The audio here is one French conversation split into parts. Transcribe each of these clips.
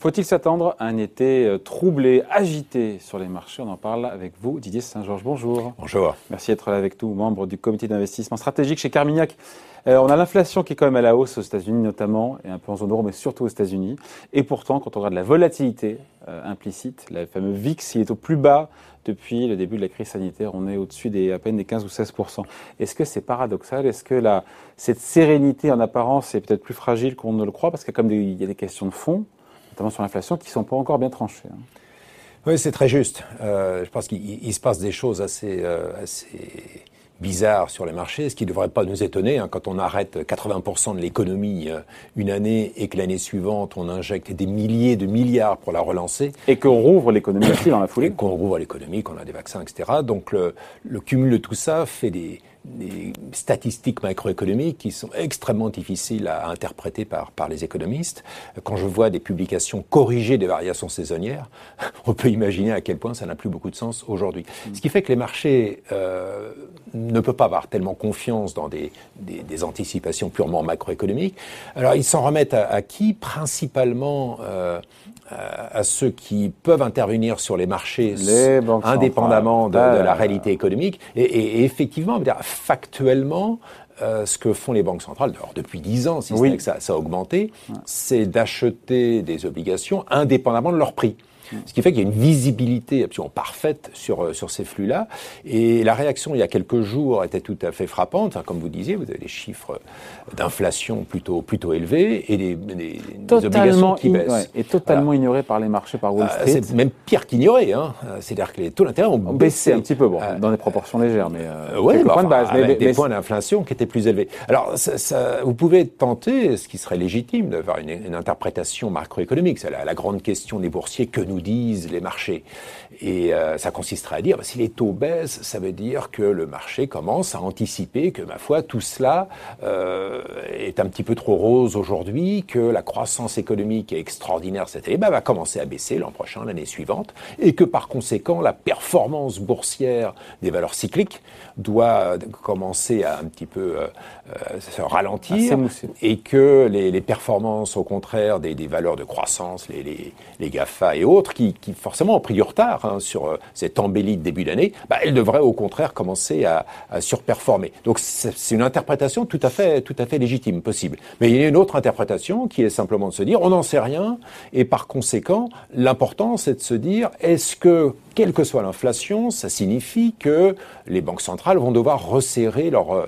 Faut-il s'attendre à un été euh, troublé, agité sur les marchés? On en parle avec vous, Didier Saint-Georges. Bonjour. Bonjour. Merci d'être là avec nous, membre du comité d'investissement stratégique chez Carmignac. Euh, on a l'inflation qui est quand même à la hausse aux États-Unis notamment, et un peu en zone euro, mais surtout aux États-Unis. Et pourtant, quand on regarde la volatilité euh, implicite, le fameux VIX, il est au plus bas depuis le début de la crise sanitaire. On est au-dessus des à peine des 15 ou 16 Est-ce que c'est paradoxal? Est-ce que la, cette sérénité en apparence est peut-être plus fragile qu'on ne le croit? Parce qu'il y a comme des, il y a des questions de fond notamment sur l'inflation, qui ne sont pas encore bien tranchées. Hein. Oui, c'est très juste. Euh, je pense qu'il se passe des choses assez, euh, assez bizarres sur les marchés, ce qui ne devrait pas nous étonner hein, quand on arrête 80% de l'économie euh, une année et que l'année suivante on injecte des milliers de milliards pour la relancer. Et qu'on rouvre l'économie aussi dans la foulée. Qu'on rouvre l'économie, qu'on a des vaccins, etc. Donc le, le cumul de tout ça fait des, des statistiques macroéconomiques qui sont extrêmement difficiles à interpréter par, par les économistes. Quand je vois des publications corrigées des variations saisonnières, on peut imaginer à quel point ça n'a plus beaucoup de sens aujourd'hui. Mm. Ce qui fait que les marchés euh, ne peuvent pas avoir tellement confiance dans des, des, des anticipations purement macroéconomiques. Alors ils s'en remettent à, à, qui Principalement euh, à ceux qui peuvent intervenir sur les marchés les indépendamment de, de, la réalité économique. Et, et, et effectivement, factuellement, euh, ce que font les banques centrales, depuis 10 ans, si oui. que ça, ça, a augmenté, c'est d'acheter des obligations indépendamment de leur prix. Ce qui fait qu'il y a une visibilité absolument parfaite sur, euh, sur ces flux-là. Et la réaction il y a quelques jours était tout à fait frappante. Enfin, comme vous disiez, vous avez des chiffres d'inflation plutôt, plutôt élevés et des, des, des obligations qui baissent. Ouais, et totalement voilà. ignoré par les marchés, par Wall euh, Street. c'est même pire qu'ignoré. Hein. C'est-à-dire que les taux d'intérêt ont, ont baissé, un petit peu, bon, euh, dans des proportions légères, mais euh, ouais, bah, points de base. Mais, des mais points d'inflation qui étaient plus élevés. Alors, ça, ça, vous pouvez tenter, ce qui serait légitime, d'avoir une, une, interprétation macroéconomique. C'est la, la grande question des boursiers que nous disent les marchés. Et euh, ça consisterait à dire, bah, si les taux baissent, ça veut dire que le marché commence à anticiper que, ma foi, tout cela euh, est un petit peu trop rose aujourd'hui, que la croissance économique est extraordinaire cette année, bah, va commencer à baisser l'an prochain, l'année suivante, et que par conséquent, la performance boursière des valeurs cycliques doit commencer à un petit peu euh, euh se ralentir, et que les, les, performances, au contraire, des, des valeurs de croissance, les, les, les GAFA et autres, qui, forcément ont pris du retard hein, sur euh, cette embellie de début d'année, bah, elles devraient au contraire commencer à, surperformer. Donc c'est une interprétation tout à fait, tout à fait légitime, possible. Mais il y a une autre interprétation qui est simplement de se dire, on n'en sait rien, et par conséquent, l'important c'est de se dire, est-ce que quelle que soit l'inflation, ça signifie que les banques centrales vont devoir resserrer leur, euh,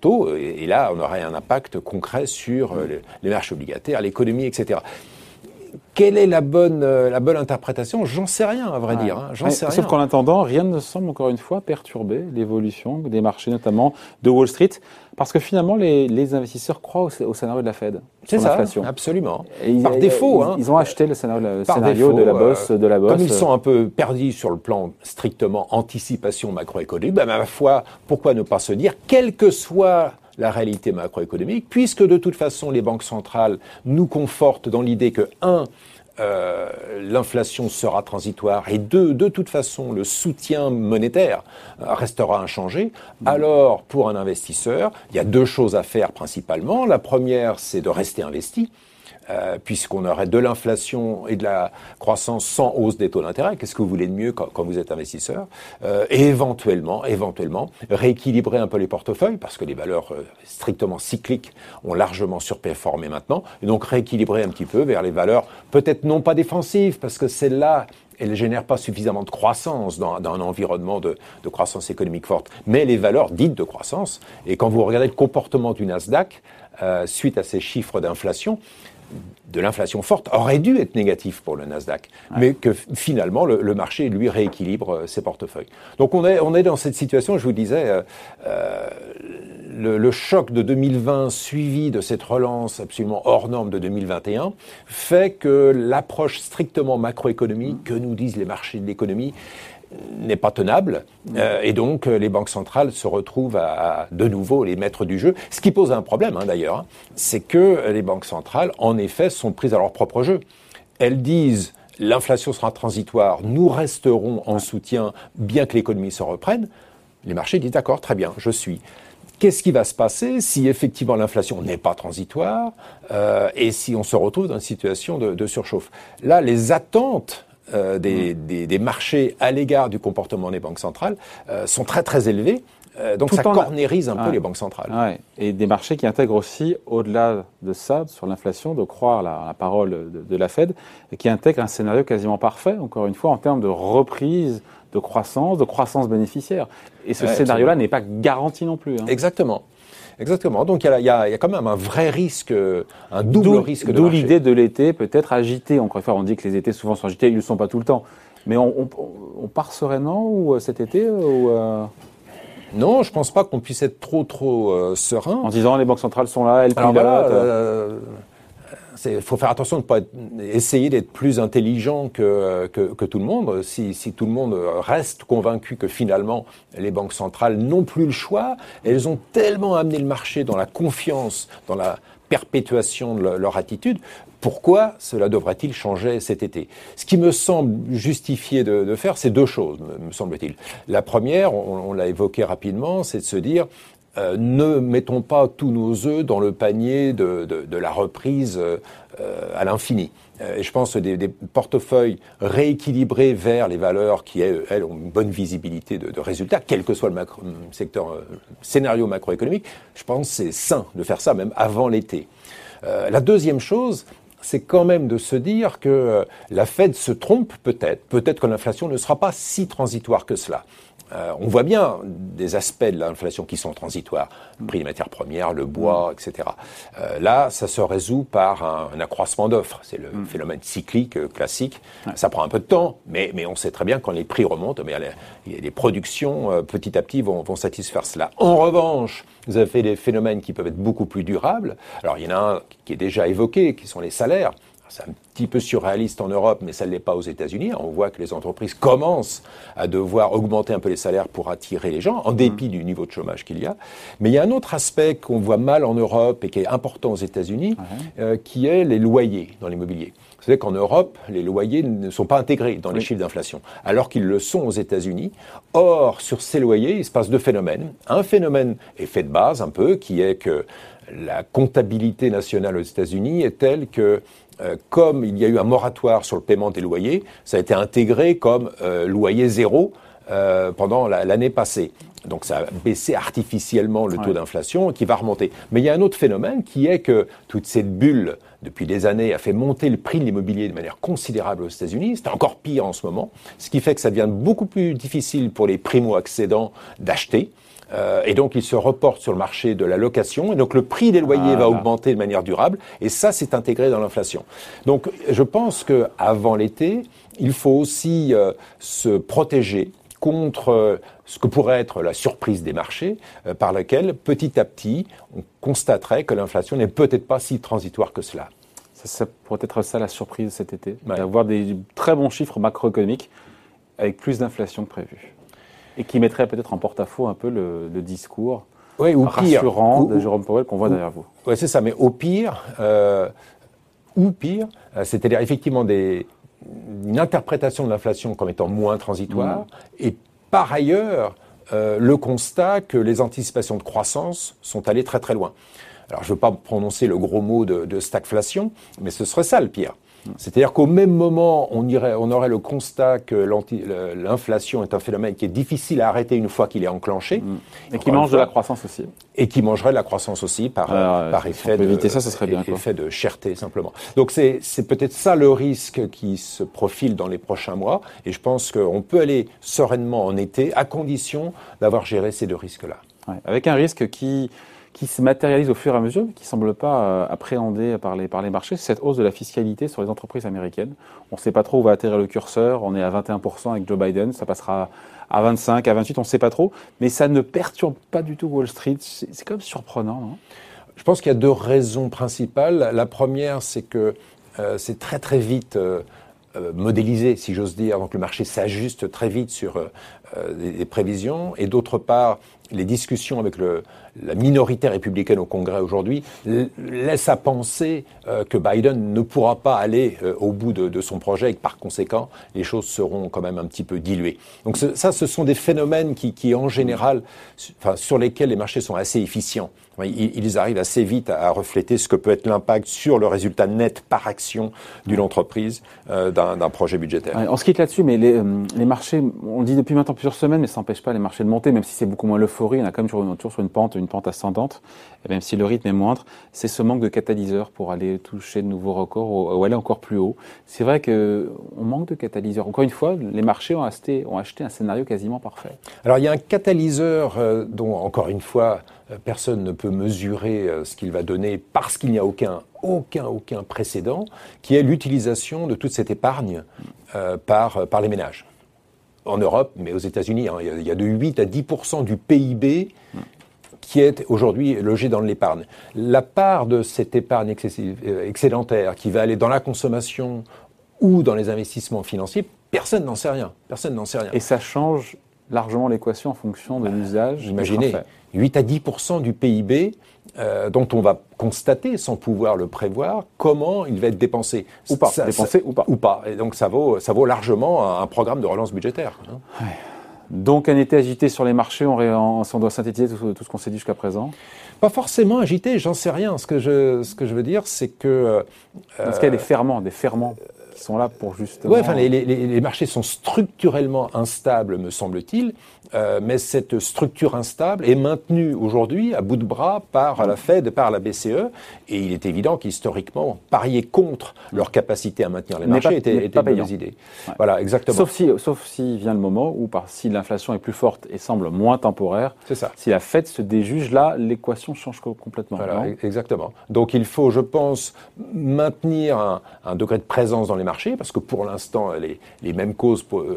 taux, et, là on aurait un impact concret sur euh, les, les marchés obligataires, l'économie, etc quelle est la bonne, euh, la bonne interprétation? J'en sais rien, à vrai ouais. dire. Hein. J'en sais Sauf qu'en attendant, rien ne semble encore une fois perturber l'évolution des marchés, notamment de Wall Street, parce que finalement, les, les investisseurs croient au, au, scénario de la Fed. C'est ça, absolument. Et Par ils, défaut. Ils, hein. ils, ont acheté le scénario, le scénario défaut, de la bosse. Euh, de la bosse. Comme ils sont un peu perdus sur le plan strictement anticipation macroéconomique, ben, ma foi, pourquoi ne pas se dire, quel que soit la réalité macroéconomique, puisque de toute façon les banques centrales nous confortent dans l'idée que, un, euh, l'inflation sera transitoire et deux, de toute façon, le soutien monétaire restera inchangé, mmh. alors pour un investisseur, il y a deux choses à faire principalement. La première, c'est de rester investi. Euh, puisqu'on aurait de l'inflation et de la croissance sans hausse des taux d'intérêt. Qu'est-ce que vous voulez de mieux quand, vous êtes investisseur euh, Et éventuellement, éventuellement, rééquilibrer un peu les portefeuilles, parce que les valeurs euh, strictement cycliques ont largement surperformé maintenant, et donc rééquilibrer un petit peu vers les valeurs peut-être non pas défensives, parce que celles-là, elles ne génèrent pas suffisamment de croissance dans, dans un environnement de, de, croissance économique forte, mais les valeurs dites de croissance. Et quand vous regardez le comportement du Nasdaq, euh, suite à ces chiffres d'inflation, de l'inflation forte aurait dû être négatif pour le Nasdaq, ouais. mais que finalement le, le, marché lui rééquilibre euh, ses portefeuilles. Donc on est on est dans cette situation. Je vous disais, euh, euh, le, le, choc de 2020 suivi de cette relance absolument hors norme de 2021 fait que l'approche strictement macroéconomique que nous disent les marchés de l'économie n'est pas tenable euh, et donc euh, les banques centrales se retrouvent à, de nouveau les maîtres du jeu. Ce qui pose un problème hein, d'ailleurs, hein, c'est que les banques centrales en effet sont prises à leur propre jeu. Elles disent l'inflation sera transitoire, nous resterons en soutien bien que l'économie se reprenne. Les marchés disent d'accord, très bien, je suis. Qu'est-ce qui va se passer si effectivement l'inflation n'est pas transitoire euh, et si on se retrouve dans une situation de surchauffe? Là, les attentes euh, des, mm. des, des, marchés à l'égard du comportement des banques centrales euh, sont très très élevés. Euh, donc ça cornérise un peu les banques centrales. Ouais. Et des marchés qui intègrent aussi, au-delà de ça, sur l'inflation, de croire la, la parole de, de, la Fed, et qui intègrent un scénario quasiment parfait, encore une fois, en termes de reprise de croissance, de croissance bénéficiaire. Et ce ouais, scénario-là n'est pas garanti non plus. Hein. Exactement. Exactement. Donc il y, y, a, quand même un vrai risque, un double risque. D'où l'idée de l'été peut-être agité. Encore une fois, on dit que les étés souvent sont agités, ils ne le sont pas tout le temps. Mais on, on, on part sereinement ou euh, cet été ou euh... Non, je pense pas qu'on puisse être trop trop euh, serein. En disant les banques centrales sont là, elles. Voilà, euh, il faut faire attention de pas essayer d'être plus intelligent que, que, tout le monde. Si, si tout le monde reste convaincu que finalement les banques centrales n'ont plus le choix, elles ont tellement amené le marché dans la confiance, dans la perpétuation de leur attitude, pourquoi cela devrait-il changer cet été? Ce qui me semble justifié de, de faire, c'est deux choses, me, semble-t-il. La première, on, on l'a évoqué rapidement, c'est de se dire, euh, ne mettons pas tous nos œufs dans le panier de, la reprise euh, à l'infini. Euh, et je pense des, des, portefeuilles rééquilibrés vers les valeurs qui, elles, ont une bonne visibilité de, résultats, quel que soit le secteur, scénario macroéconomique, je pense c'est sain de faire ça même avant l'été. La deuxième chose, c'est quand même de se dire que la Fed se trompe peut-être, peut-être que l'inflation ne sera pas si transitoire que cela. Euh, on voit bien des aspects de l'inflation qui sont transitoires, le prix des matières premières, le bois, etc. Euh, là, ça se résout par un, un accroissement d'offres. C'est le mm. phénomène cyclique euh, classique. Ça prend un peu de temps, mais, mais on sait très bien quand les prix remontent, mais les, les productions euh, petit à petit vont, vont satisfaire cela. En revanche, vous avez des phénomènes qui peuvent être beaucoup plus durables. Alors, il y en a un qui est déjà évoqué, qui sont les salaires. C'est un petit peu surréaliste en Europe, mais ça ne l'est pas aux États-Unis. On voit que les entreprises commencent à devoir augmenter un peu les salaires pour attirer les gens, en dépit du niveau de chômage qu'il y a. Mais il y a un autre aspect qu'on voit mal en Europe et qui est important aux États-Unis, mmh. euh, qui est les loyers dans l'immobilier. Savez qu'en Europe, les loyers ne sont pas intégrés dans les oui. chiffres d'inflation, alors qu'ils le sont aux États-Unis. Or, sur ces loyers, il se passe deux phénomènes. Un phénomène effet de base, un peu, qui est que la comptabilité nationale aux États-Unis est telle que euh, comme il y a eu un moratoire sur le paiement des loyers, ça a été intégré comme euh, loyer zéro euh, pendant l'année la, passée. Donc ça a baissé artificiellement le taux ouais. d'inflation qui va remonter. Mais il y a un autre phénomène qui est que toute cette bulle depuis des années a fait monter le prix de l'immobilier de manière considérable aux États-Unis. C'est encore pire en ce moment, ce qui fait que ça devient beaucoup plus difficile pour les primo-accédants d'acheter. Euh, et donc, il se reporte sur le marché de la location. Et donc, le prix des loyers ah, va augmenter de manière durable. Et ça, c'est intégré dans l'inflation. Donc, je pense que avant l'été, il faut aussi euh, se protéger contre euh, ce que pourrait être la surprise des marchés, par laquelle, petit à petit, on constaterait que l'inflation n'est peut-être pas si transitoire que cela. Ça, ça, pourrait être ça la surprise cet été, ouais. d'avoir des très bons chiffres macroéconomiques avec plus d'inflation que prévu et qui mettrait peut-être en porte-à-faux un peu le, le discours ou rassurant pire, de Jérôme Powell qu'on voit ou, derrière vous. Oui, c'est ça. Mais au pire, euh, ou pire, euh, c'est-à-dire effectivement des, une interprétation de l'inflation comme étant moins transitoire, mmh. et par ailleurs, euh, le constat que les anticipations de croissance sont allées très très loin. Alors je ne veux pas prononcer le gros mot de, de stagflation, mais ce serait ça le pire. C'est-à-dire qu'au même moment, on, irait, on aurait le constat que l'inflation est un phénomène qui est difficile à arrêter une fois qu'il est enclenché. Mmh. Et qui mange de la croissance aussi. Et qui mangerait de la croissance aussi par, euh, par effet, de, éviter ça, ça serait bien, effet de cherté, simplement. Donc c'est peut-être ça le risque qui se profile dans les prochains mois. Et je pense qu'on peut aller sereinement en été, à condition d'avoir géré ces deux risques-là. Ouais, avec un risque qui qui se matérialise au fur et à mesure, qui ne semble pas euh, appréhendé par les, par les marchés, cette hausse de la fiscalité sur les entreprises américaines. On ne sait pas trop où va atterrir le curseur. On est à 21% avec Joe Biden. Ça passera à 25, à 28, on ne sait pas trop. Mais ça ne perturbe pas du tout Wall Street. C'est quand même surprenant, Je pense qu'il y a deux raisons principales. La première, c'est que euh, c'est très très vite euh, modélisé, si j'ose dire. Donc le marché s'ajuste très vite sur euh, des, prévisions, et d'autre part, les discussions avec le, la minorité républicaine au Congrès aujourd'hui laissent à penser euh, que Biden ne pourra pas aller euh, au bout de, son projet et que par conséquent, les choses seront quand même un petit peu diluées. Donc ça, ce sont des phénomènes qui, qui en général, enfin, sur lesquels les marchés sont assez efficients. Ils, arrivent assez vite à, refléter ce que peut être l'impact sur le résultat net par action d'une entreprise d'un projet budgétaire. on se quitte là-dessus, mais les, marchés, on dit depuis maintenant plusieurs semaines, mais ça n'empêche pas les marchés de monter, même si c'est beaucoup moins l'euphorie, on a quand même toujours, toujours sur une pente, une pente ascendante, et même si le rythme est moindre, c'est ce manque de catalyseurs pour aller toucher de nouveaux records ou, aller encore plus haut. C'est vrai que on manque de catalyseurs. Encore une fois, les marchés ont acheté, ont acheté un scénario quasiment parfait. Alors il y a un catalyseur euh, dont, encore une fois, euh, personne ne peut mesurer euh, ce qu'il va donner parce qu'il n'y a aucun, aucun, aucun précédent, qui est l'utilisation de toute cette épargne par, par les ménages en Europe, mais aux États-Unis, hein, il y a de 8 à 10% du PIB qui est aujourd'hui logé dans l'épargne. La part de cette épargne euh, excédentaire qui va aller dans la consommation ou dans les investissements financiers, personne n'en sait rien. Personne n'en sait rien. Et ça change largement l'équation en fonction de l'usage. Imaginez, 8 à 10% du PIB euh, dont on va constater, sans pouvoir le prévoir, comment il va être dépensé. Ou pas, dépensé ou pas. Ou pas. Et donc ça vaut, ça vaut largement un, programme de relance budgétaire. Hein. Donc un été agité sur les marchés, on, on doit synthétiser tout, ce qu'on s'est dit jusqu'à présent? Pas forcément agité, j'en sais rien. Ce que je, ce que je veux dire, c'est que... Est-ce qu'il y a des ferments, des ferments qui enfin, les, marchés sont structurellement instables, me semble-t-il, euh, mais cette structure instable est maintenue aujourd'hui à bout de bras par la Fed, par la BCE, et il est évident qu'historiquement, parier contre leur capacité à maintenir les marchés était, était une bonne idée. Voilà, exactement. Sauf si, sauf si vient le moment où, par, si l'inflation est plus forte et semble moins temporaire, ça. si la Fed se déjuge, là, l'équation change complètement. Voilà, exactement. Donc il faut, je pense, maintenir un, un, degré de présence dans les marchés, parce que pour l'instant, les, les, mêmes causes euh,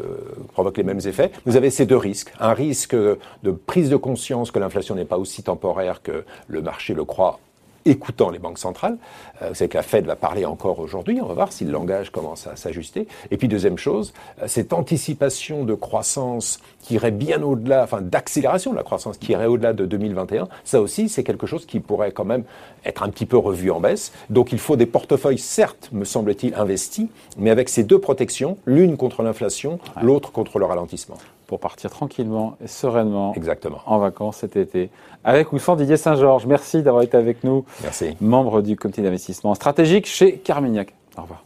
provoquent les mêmes effets. Vous avez ces deux risques un risque de prise de conscience que l'inflation n'est pas aussi temporaire que le marché le croit écoutant les banques centrales. Euh, c'est que la Fed va parler encore aujourd'hui. On va voir si le langage commence à s'ajuster. Et puis deuxième chose, euh, cette anticipation de croissance qui irait bien au-delà, enfin d'accélération de la croissance qui irait au-delà de 2021, ça aussi c'est quelque chose qui pourrait quand même être un petit peu revu en baisse. Donc il faut des portefeuilles, certes, me semble-t-il, investis, mais avec ces deux protections, l'une contre l'inflation, l'autre contre le ralentissement pour partir tranquillement et sereinement Exactement. en vacances cet été. Avec ou sans Didier Saint-Georges, merci d'avoir été avec nous. Merci. Membre du comité d'investissement stratégique chez Carmignac. Au revoir.